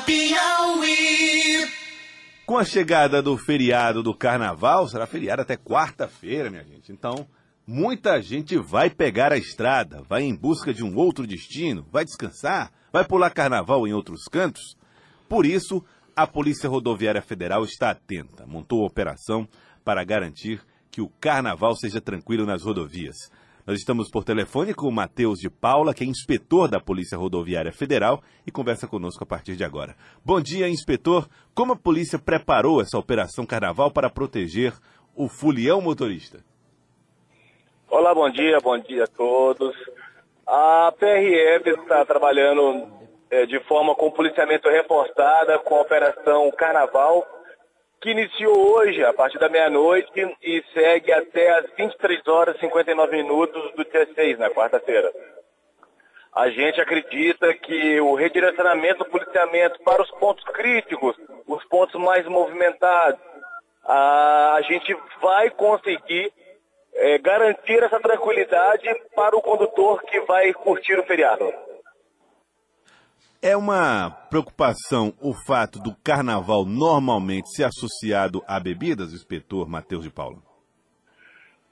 Piauí. Com a chegada do feriado do carnaval, será feriado até quarta-feira, minha gente. Então, muita gente vai pegar a estrada, vai em busca de um outro destino, vai descansar, vai pular carnaval em outros cantos. Por isso, a Polícia Rodoviária Federal está atenta, montou a operação para garantir que o carnaval seja tranquilo nas rodovias. Nós estamos por telefone com o Matheus de Paula, que é inspetor da Polícia Rodoviária Federal e conversa conosco a partir de agora. Bom dia, inspetor. Como a polícia preparou essa operação carnaval para proteger o fulião motorista? Olá, bom dia, bom dia a todos. A PRF está trabalhando é, de forma com policiamento reforçada com a Operação Carnaval que iniciou hoje, a partir da meia-noite, e segue até as 23 horas e 59 minutos do dia 6, na quarta-feira. A gente acredita que o redirecionamento do policiamento para os pontos críticos, os pontos mais movimentados, a, a gente vai conseguir é, garantir essa tranquilidade para o condutor que vai curtir o feriado. É uma preocupação o fato do carnaval normalmente ser associado a bebidas, inspetor Matheus de Paula?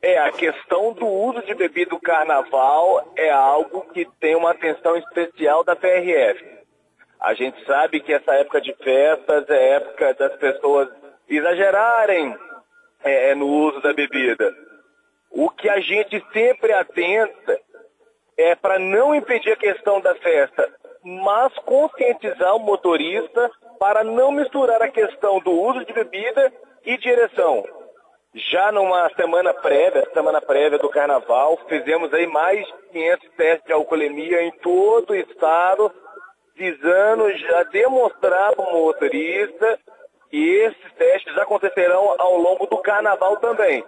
É, a questão do uso de bebida do carnaval é algo que tem uma atenção especial da PRF. A gente sabe que essa época de festas é época das pessoas exagerarem é, no uso da bebida. O que a gente sempre atenta é para não impedir a questão da festa, mas conscientizar o motorista para não misturar a questão do uso de bebida e direção. Já numa semana prévia, semana prévia do carnaval, fizemos aí mais de 500 testes de alcoolemia em todo o estado, visando já demonstrar para o motorista que esses testes acontecerão ao longo do carnaval também.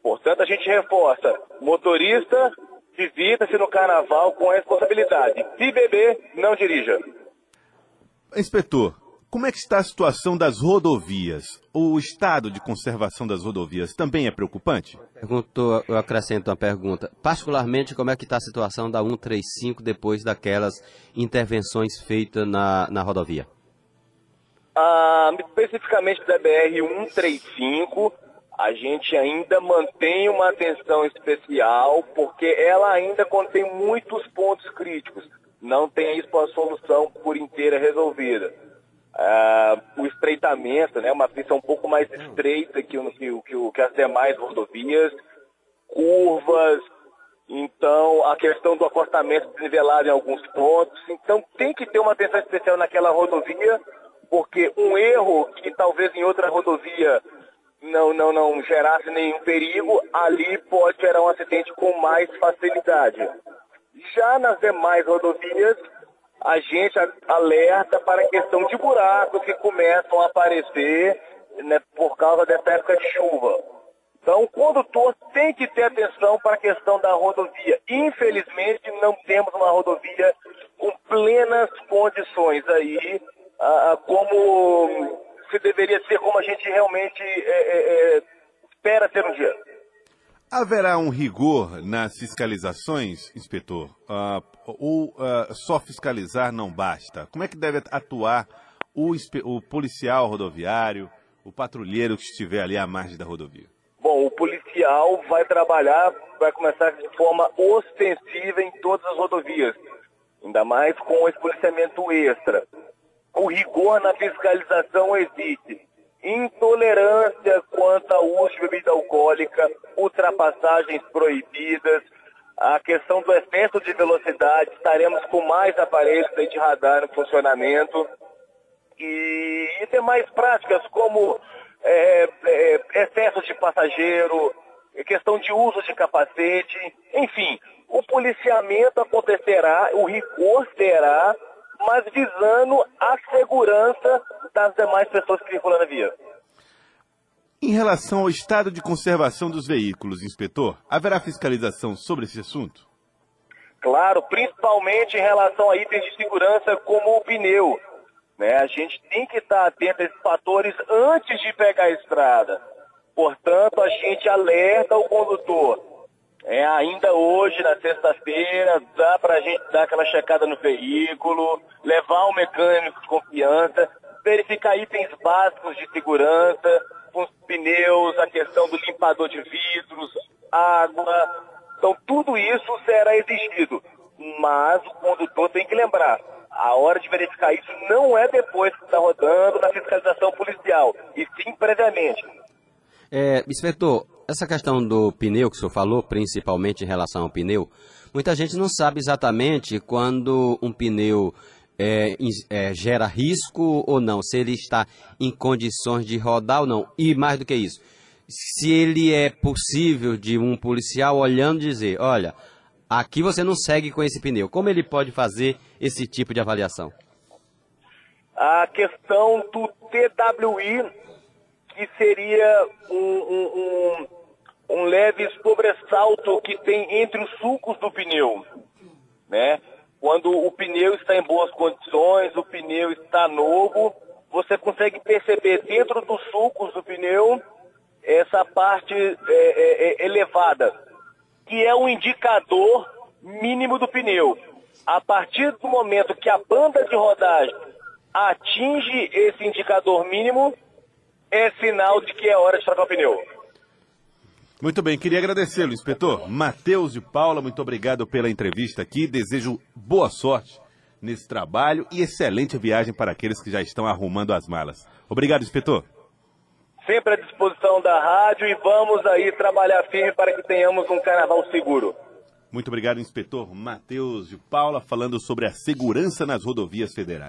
Portanto, a gente reforça, motorista Divirta-se no carnaval com responsabilidade. Se beber, não dirija. Inspetor, como é que está a situação das rodovias? O estado de conservação das rodovias também é preocupante? Perguntou, eu acrescento uma pergunta. Particularmente, como é que está a situação da 135 depois daquelas intervenções feitas na, na rodovia? Ah, especificamente da BR-135, a gente ainda mantém uma atenção especial porque ela ainda contém muitos pontos críticos. Não tem isso a solução por inteira resolvida. Uh, o estreitamento, né, uma pista um pouco mais estreita que, que, que, que as demais rodovias, curvas, então a questão do acostamento desnivelado em alguns pontos. Então tem que ter uma atenção especial naquela rodovia, porque um erro que talvez em outra rodovia não, não, não gerasse nenhum perigo, ali pode gerar um acidente com mais facilidade. Já nas demais rodovias, a gente alerta para a questão de buracos que começam a aparecer né, por causa dessa época de chuva. Então, o condutor tem que ter atenção para a questão da rodovia. Infelizmente, não temos uma rodovia com plenas condições aí, ah, como se deveria ser como a gente realmente é, é, é, espera ser um dia. Haverá um rigor nas fiscalizações, inspetor? Uh, ou uh, só fiscalizar não basta? Como é que deve atuar o, o policial rodoviário, o patrulheiro que estiver ali à margem da rodovia? Bom, o policial vai trabalhar, vai começar de forma ostensiva em todas as rodovias, ainda mais com esse policiamento extra o rigor na fiscalização existe. Intolerância quanto ao uso de bebida alcoólica, ultrapassagens proibidas, a questão do excesso de velocidade, estaremos com mais aparelhos de radar em funcionamento e, e demais práticas como é, é, excesso de passageiro, questão de uso de capacete, enfim, o policiamento acontecerá, o rigor será mas visando a segurança das demais pessoas que circulam na via. Em relação ao estado de conservação dos veículos, inspetor, haverá fiscalização sobre esse assunto? Claro, principalmente em relação a itens de segurança como o pneu. Né? A gente tem que estar atento a esses fatores antes de pegar a estrada. Portanto, a gente alerta o condutor. É, ainda hoje, na sexta-feira, dá para a gente dar aquela checada no veículo, levar o mecânico de confiança, verificar itens básicos de segurança, os pneus, a questão do limpador de vidros, água. Então, tudo isso será exigido. Mas o condutor tem que lembrar, a hora de verificar isso não é depois que está rodando na fiscalização policial, e sim previamente. É, inspetor, essa questão do pneu que o senhor falou, principalmente em relação ao pneu, muita gente não sabe exatamente quando um pneu é, é, gera risco ou não, se ele está em condições de rodar ou não. E mais do que isso, se ele é possível de um policial olhando dizer, olha, aqui você não segue com esse pneu. Como ele pode fazer esse tipo de avaliação? A questão do TWI, que seria um, um, um, um leve sobressalto que tem entre os sulcos do pneu, né? Quando o pneu está em boas condições, o pneu está novo, você consegue perceber dentro dos sulcos do pneu essa parte é, é, é, elevada, que é um indicador mínimo do pneu. A partir do momento que a banda de rodagem atinge esse indicador mínimo, é sinal de que é hora de trocar o pneu. Muito bem, queria agradecê-lo, inspetor. Matheus de Paula, muito obrigado pela entrevista aqui. Desejo boa sorte nesse trabalho e excelente viagem para aqueles que já estão arrumando as malas. Obrigado, inspetor. Sempre à disposição da rádio e vamos aí trabalhar firme para que tenhamos um carnaval seguro. Muito obrigado, inspetor Matheus de Paula, falando sobre a segurança nas rodovias federais.